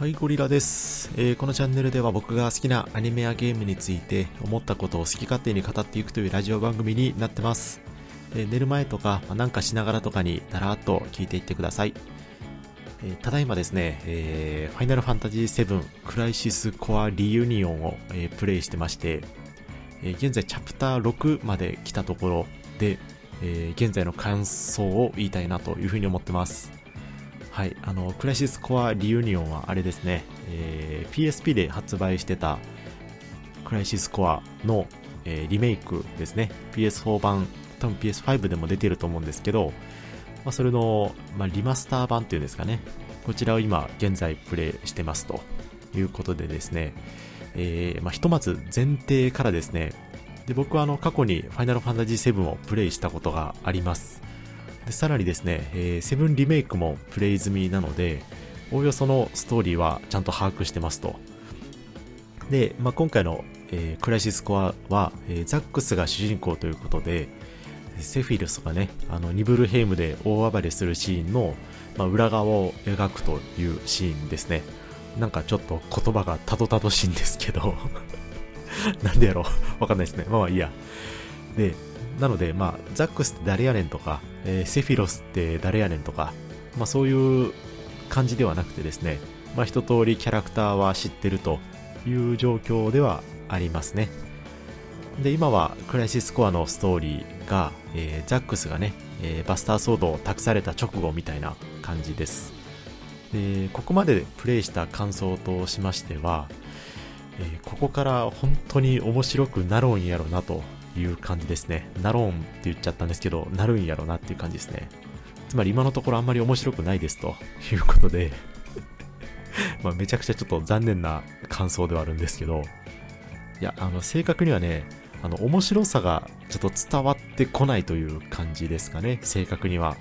はい、ゴリラです、えーこのチャンネルでは僕が好きなアニメやゲームについて思ったことを好き勝手に語っていくというラジオ番組になってます。えー寝る前とか、まあなんかしながらとかにだらーっと聞いていってください。えーただいまですね、えーファイナルファンタジー7クライシスコアリユニオンを、えプレイしてまして、え現在チャプター6まで来たところで、え現在の感想を言いたいなというふうに思ってます。はい、あの、クライシスコアリユニオンはあれですね、えー PSP で発売してたクライシスコアの、えーリメイクですね。PS4 版、多分 PS5 でも出てると思うんですけど、まあ、それの、まあ、リマスター版っていうんですかね。こちらを今、現在プレイしてますということでですね、えーまあ、ひとまず前提からですね、で僕はあの過去にファイナルファンタジー7をプレイしたことがあります。でさらにですね、えー、7リメイクもプレイ済みなので、おおよそのストーリーはちゃんと把握してますと。で、まあ、今回の、えークライシスコアは、えーザックスが主人公ということで、セフィルスがね、あのニブルヘイムで大暴れするシーンの、まあ、裏側を描くというシーンですね。なんかちょっと言葉がたどたどしいんですけど、なんでやろうわかんないですね。まあまあいいや。で、なので、まあ、ザックスって誰やねんとか、えーセフィロスって誰やねんとか、まあそういう感じではなくてですね、まあ一通りキャラクターは知ってるという状況ではありますね。で、今はクライシスコアのストーリーが、えーザックスがね、えーバスターソードを託された直後みたいな感じです。で、ここまでプレイした感想としましては、えーここから本当に面白くなろうんやろなという感じですね。なろんって言っちゃったんですけど、なるんやろなっていう感じですね。つまり今のところあんまり面白くないですということで、まめちゃくちゃちょっと残念な感想ではあるんですけど、いや、あの正確にはね、あの面白さがちょっと伝わってこないという感じですかね、正確には。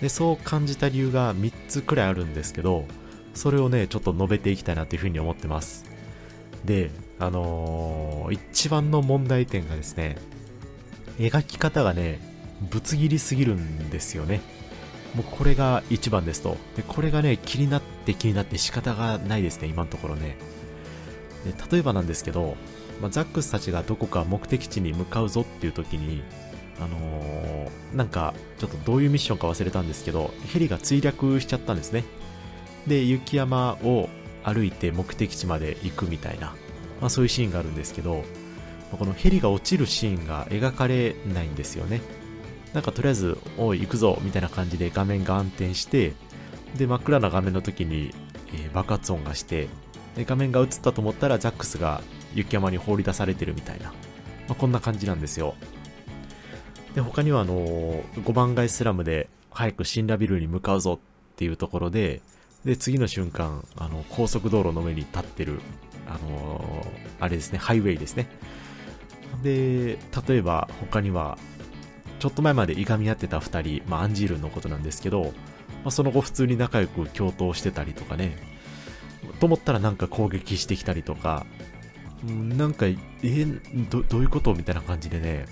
で、そう感じた理由が3つくらいあるんですけど、それをね、ちょっと述べていきたいなというふうに思ってます。で、あのー一番の問題点がですね、描き方がね、ぶつ切りすぎるんですよね。もうこれが一番ですと。で、これがね、気になって気になって仕方がないですね、今のところね。で例えばなんですけど、まあ、ザックスたちがどこか目的地に向かうぞっていう時に、あのーなんか、ちょっとどういうミッションか忘れたんですけど、ヘリが墜落しちゃったんですね。で、雪山を歩いて目的地まで行くみたいな、まあそういうシーンがあるんですけど、このヘリが落ちるシーンが描かれないんですよね。なんかとりあえず、おい、行くぞみたいな感じで画面が暗転して、で、真っ暗な画面の時に、えー爆発音がして、で、画面が映ったと思ったらザックスが雪山に放り出されてるみたいな、まあ、こんな感じなんですよ。で、他にはあのー、5番街スラムで早くシンラビルに向かうぞっていうところで、で、次の瞬間、あの、高速道路の上に立ってる、あのーあれですね、ハイウェイですね。で、例えば他には、ちょっと前までいがみ合ってた2人、まあ、アンジールのことなんですけど、まあ、その後普通に仲良く共闘してたりとかね、と思ったらなんか攻撃してきたりとか、なんか、えど、どういうことみたいな感じでね、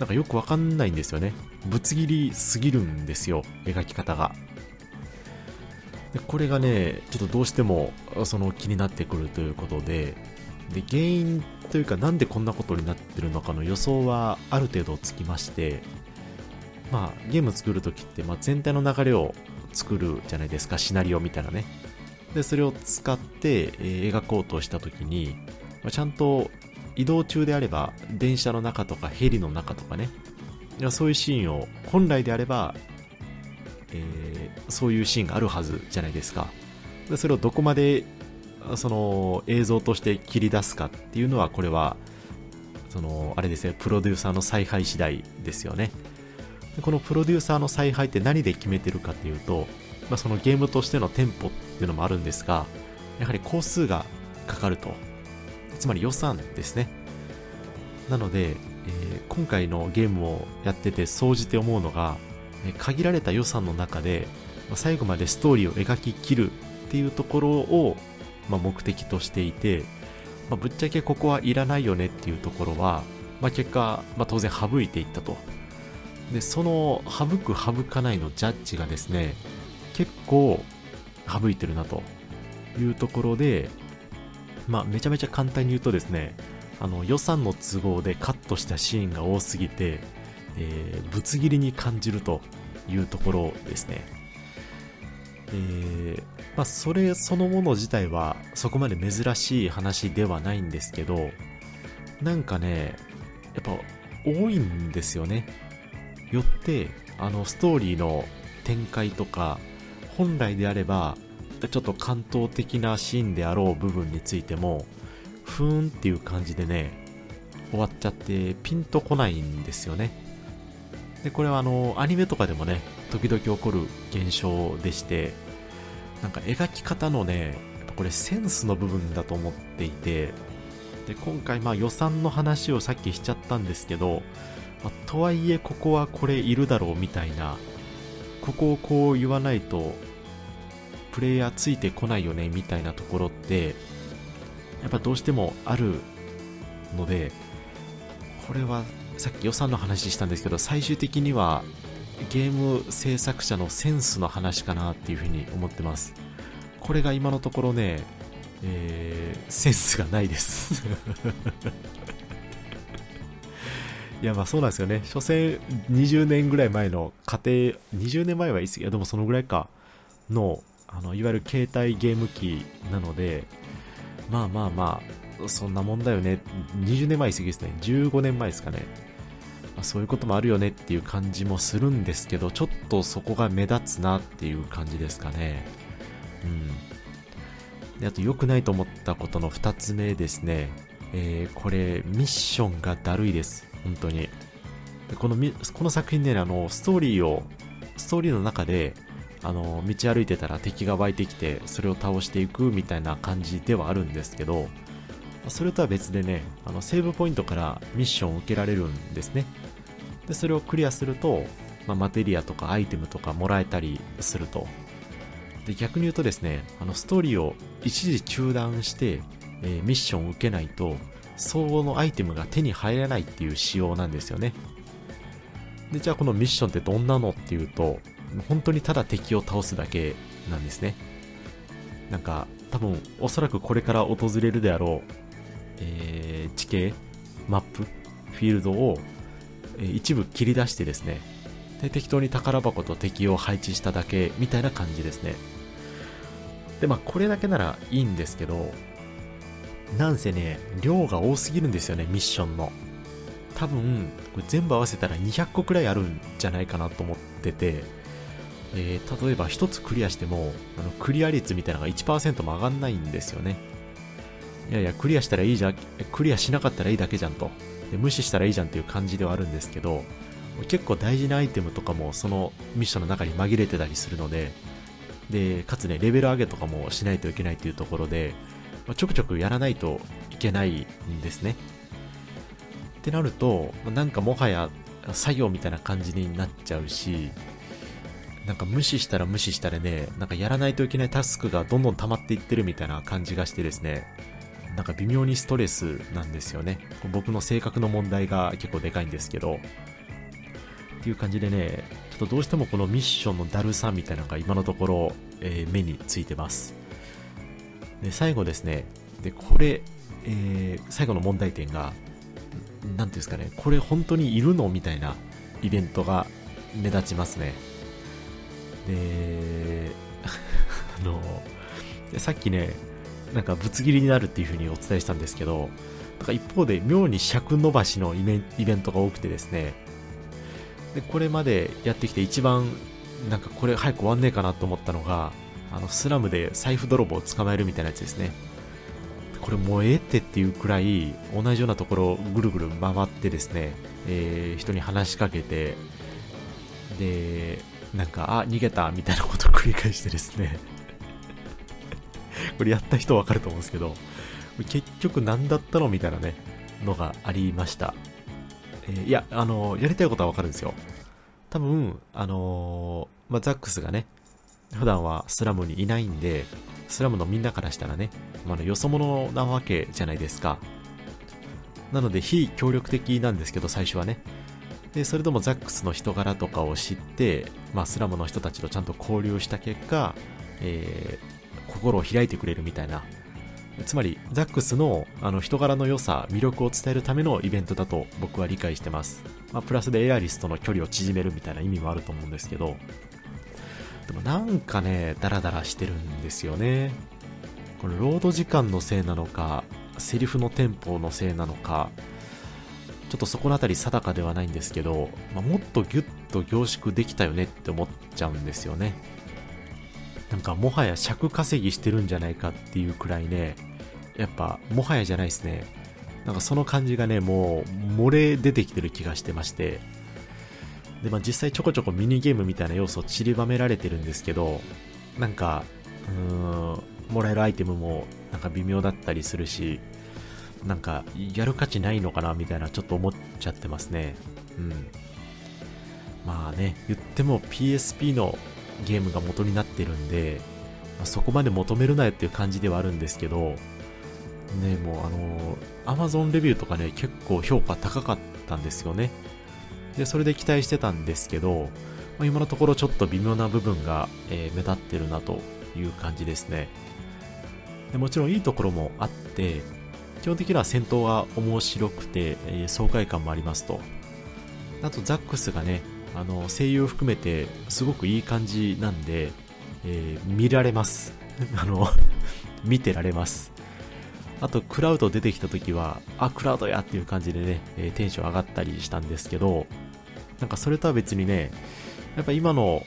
なんかよくわかんないんですよね。ぶつ切りすぎるんですよ、描き方が。でこれがね、ちょっとどうしてもその気になってくるということで、で原因というかなんでこんなことになってるのかの予想はある程度つきまして、まあゲーム作るときって、まあ、全体の流れを作るじゃないですか、シナリオみたいなね。で、それを使って、えー描こうとしたときに、まあちゃんと移動中であれば、電車の中とかヘリの中とかね、そういうシーンを本来であれば、えーそういうシーンがあるはずじゃないですか。でそれをどこまでその映像として切り出すかっていうのは、これは、その、あれですね、プロデューサーの采配次第ですよね。でこのプロデューサーの采配って何で決めてるかっていうと、まあ、そのゲームとしてのテンポっていうのもあるんですが、やはり工数がかかると。つまり予算ですね。なので、えー今回のゲームをやってて総じて思うのが、限られた予算の中で、最後までストーリーを描き切るっていうところを、まあ、目的としていて、まあ、ぶっちゃけここはいらないよねっていうところは、まあ、結果、ま、当然省いていったと。で、その省く省かないのジャッジがですね、結構省いてるなというところで、ま、めちゃめちゃ簡単に言うとですね、あの予算の都合でカットしたシーンが多すぎて、えー、ぶつ切りに感じるというところですね。えー、まあ、それそのもの自体はそこまで珍しい話ではないんですけど、なんかね、やっぱ多いんですよね。よって、あの、ストーリーの展開とか、本来であれば、ちょっと関東的なシーンであろう部分についても、ふーんっていう感じでね、終わっちゃってピンとこないんですよね。で、これはあの、アニメとかでもね、時々起こる現象でして、なんか描き方のね、これセンスの部分だと思っていて、で、今回まあ予算の話をさっきしちゃったんですけど、まあ、とはいえここはこれいるだろうみたいな、ここをこう言わないと、プレイヤーついてこないよねみたいなところって、やっぱどうしてもあるので、これはさっき予算の話したんですけど、最終的にはゲーム制作者のセンスの話かなっていうふうに思ってます。これが今のところね、えー、センスがないです いや、まあそうなんですよね。所詮20年ぐらい前の家庭、20年前はい過ぎ、いやでもそのぐらいか、の、あの、いわゆる携帯ゲーム機なので、まあまあまあ、そんなもんだよね。20年前過ぎですね。15年前ですかね。ま、そういうこともあるよねっていう感じもするんですけど、ちょっとそこが目立つなっていう感じですかね。うん。で、あと良くないと思ったことの2つ目ですね。えー、これ、ミッションがだるいです。本当に。このこの作品ね、あの、ストーリーを、ストーリーの中で、あの、道歩いてたら敵が湧いてきて、それを倒していくみたいな感じではあるんですけど、それとは別でね、あの、セーブポイントからミッションを受けられるんですね。で、それをクリアすると、まあ、マテリアとかアイテムとかもらえたりすると。で、逆に言うとですね、あの、ストーリーを一時中断して、えー、ミッションを受けないと、相応のアイテムが手に入らないっていう仕様なんですよね。で、じゃあこのミッションってどんなのっていうと、本当にただ敵を倒すだけなんですね。なんか、多分、おそらくこれから訪れるであろう、えー、地形、マップ、フィールドを、えー、一部切り出してですね、で、適当に宝箱と敵を配置しただけみたいな感じですね。で、まあ、これだけならいいんですけど、なんせね、量が多すぎるんですよね、ミッションの。多分、これ全部合わせたら200個くらいあるんじゃないかなと思ってて、えー、例えば1つクリアしても、あのクリア率みたいなのが1%も上がんないんですよね。いやいや、クリアしたらいいじゃん、クリアしなかったらいいだけじゃんと。で無視したらいいじゃんっていう感じではあるんですけど、結構大事なアイテムとかもそのミッションの中に紛れてたりするので、で、かつね、レベル上げとかもしないといけないっていうところで、まあ、ちょくちょくやらないといけないんですね。ってなると、なんかもはや作業みたいな感じになっちゃうし、なんか無視したら無視したらね、なんかやらないといけないタスクがどんどん溜まっていってるみたいな感じがしてですね、なんか微妙にストレスなんですよね。僕の性格の問題が結構でかいんですけど、っていう感じでね、ちょっとどうしてもこのミッションのだるさみたいなのが今のところ、えー、目についてます。で、最後ですね、で、これ、えー、最後の問題点が、何ていうんですかね、これ本当にいるのみたいなイベントが目立ちますね。で、あの、さっきね、なんかぶつ切りになるっていう風にお伝えしたんですけど、なんか一方で妙に尺伸ばしのイベントが多くてですね、で、これまでやってきて一番なんかこれ早く終わんねえかなと思ったのが、あの、スラムで財布泥棒を捕まえるみたいなやつですね。これもうええってっていうくらい、同じようなところをぐるぐる回ってですね、えー、人に話しかけて、で、なんか、あ、逃げたみたいなことを繰り返してですねこれやった人わかると思うんですけど、結局何だったのみたいなね、のがありました。えー、いや、あのー、やりたいことはわかるんですよ。多分、あのー、まあ、ザックスがね、普段はスラムにいないんで、スラムのみんなからしたらね、まあ、よそ者なわけじゃないですか。なので、非協力的なんですけど、最初はね。で、それでもザックスの人柄とかを知って、まあ、スラムの人たちとちゃんと交流した結果、えー、心を開いてくれるみたいな。つまり、ザックスのあの人柄の良さ、魅力を伝えるためのイベントだと僕は理解してます。まあ、プラスでエアリスとの距離を縮めるみたいな意味もあると思うんですけど、でもなんかね、ダラダラしてるんですよね。これ、ロード時間のせいなのか、セリフのテンポのせいなのか、ちょっとそこのあたり定かではないんですけど、まあ、もっとギュッと凝縮できたよねって思っちゃうんですよね。なんかもはや尺稼ぎしてるんじゃないかっていうくらいね、やっぱもはやじゃないですね。なんかその感じがね、もう漏れ出てきてる気がしてまして、で、まあ実際ちょこちょこミニゲームみたいな要素散りばめられてるんですけど、なんか、うーん、もらえるアイテムもなんか微妙だったりするし、なんかやる価値ないのかなみたいなちょっと思っちゃってますね。うん。まあね、言っても PSP のゲームが元になってるんで、まあ、そこまで求めるなよっていう感じではあるんですけど、ね、もうあのー、Amazon レビューとかね、結構評価高かったんですよね。で、それで期待してたんですけど、まあ、今のところちょっと微妙な部分が、えー、目立ってるなという感じですねで。もちろんいいところもあって、基本的には戦闘が面白くて、えー、爽快感もありますと。あとザックスがね、あの声優含めてすごくいい感じなんで、えー、見られます。あの見てられます。あと、クラウド出てきた時は、あ、クラウドやっていう感じでね、えー、テンション上がったりしたんですけど、なんかそれとは別にね、やっぱ今の、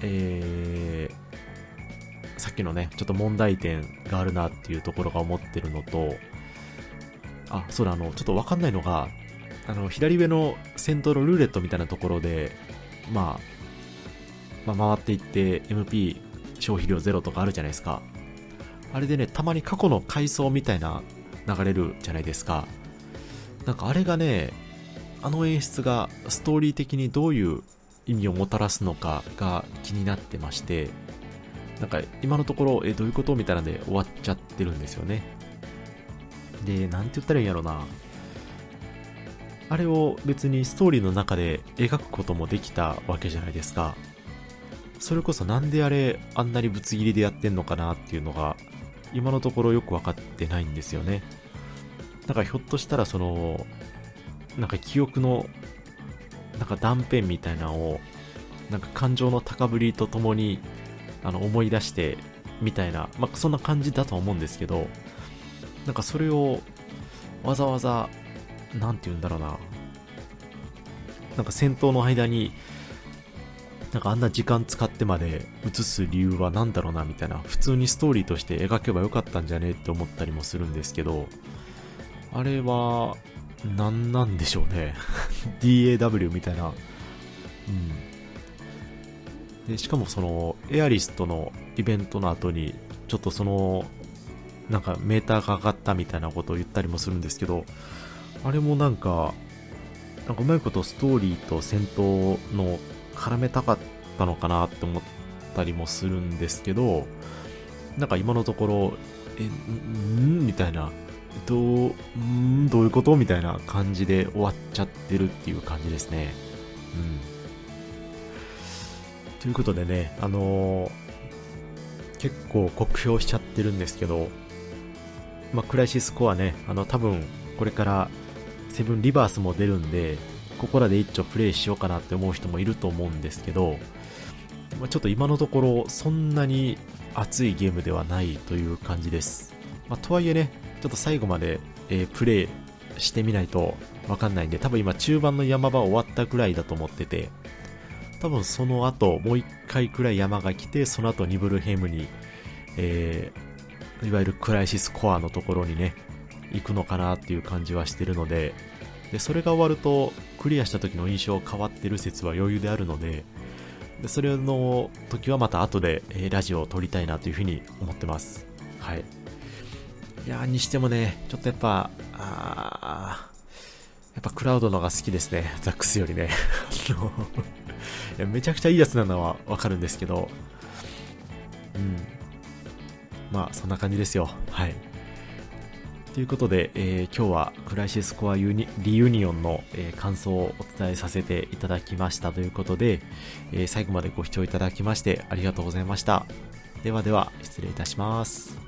えー、さっきのね、ちょっと問題点があるなっていうところが思ってるのと、あ、そうだ、あの、ちょっとわかんないのが、あの、左上の先頭のルーレットみたいなところで、まあ、まあ、回っていって MP 消費量ゼロとかあるじゃないですか。あれでね、たまに過去の階層みたいな流れるじゃないですか。なんかあれがね、あの演出がストーリー的にどういう意味をもたらすのかが気になってまして、なんか今のところ、え、どういうことみたいなんで終わっちゃってるんですよね。で、なんて言ったらいいんやろな。あれを別にストーリーの中で描くこともできたわけじゃないですか。それこそなんであれあんなにぶつ切りでやってんのかなっていうのが今のところよくわかってないんですよね。だからひょっとしたらその、なんか記憶の、なんか断片みたいなのを、なんか感情の高ぶりとともに、あの思い出してみたいな、まあそんな感じだと思うんですけど、なんかそれをわざわざ、なんて言うんだろうな。なんか戦闘の間に、なんかあんな時間使ってまで映す理由は何だろうなみたいな、普通にストーリーとして描けばよかったんじゃねって思ったりもするんですけど、あれは、何なんでしょうね。DAW みたいな。うん。で、しかもその、エアリストのイベントの後に、ちょっとその、なんかメーターが上がったみたいなことを言ったりもするんですけど、あれもなんか、なんかうまいことストーリーと戦闘の絡めたかったのかなって思ったりもするんですけど、なんか今のところ、え、んみたいな、どう、んどういうことみたいな感じで終わっちゃってるっていう感じですね。うん。ということでね、あのー、結構酷評しちゃってるんですけど、まあ、クライシスコアね、あの、多分、これからセブンリバースも出るんで、ここらで一丁プレイしようかなって思う人もいると思うんですけど、ま、ちょっと今のところそんなに熱いゲームではないという感じです。まあ、とはいえね、ちょっと最後まで、えー、プレイしてみないとわかんないんで、多分今中盤の山場終わったくらいだと思ってて、多分その後もう一回くらい山が来て、その後ニブルヘムに、えー、いわゆるクライシスコアのところにね、行くのかなっていう感じはしてるので、で、それが終わると、クリアした時の印象変わってる説は余裕であるので、でそれの時はまた後で、えー、ラジオを撮りたいなというふうに思ってます。はい。いやにしてもね、ちょっとやっぱ、あやっぱクラウドのが好きですね。ザックスよりね。いやめちゃくちゃいいやつなのはわかるんですけど、うん。まあ、そんな感じですよ。はい。ということで、えー、今日はクライシスコアユニリユニオンの、えー、感想をお伝えさせていただきましたということで、えー、最後までご視聴いただきましてありがとうございました。ではでは、失礼いたします。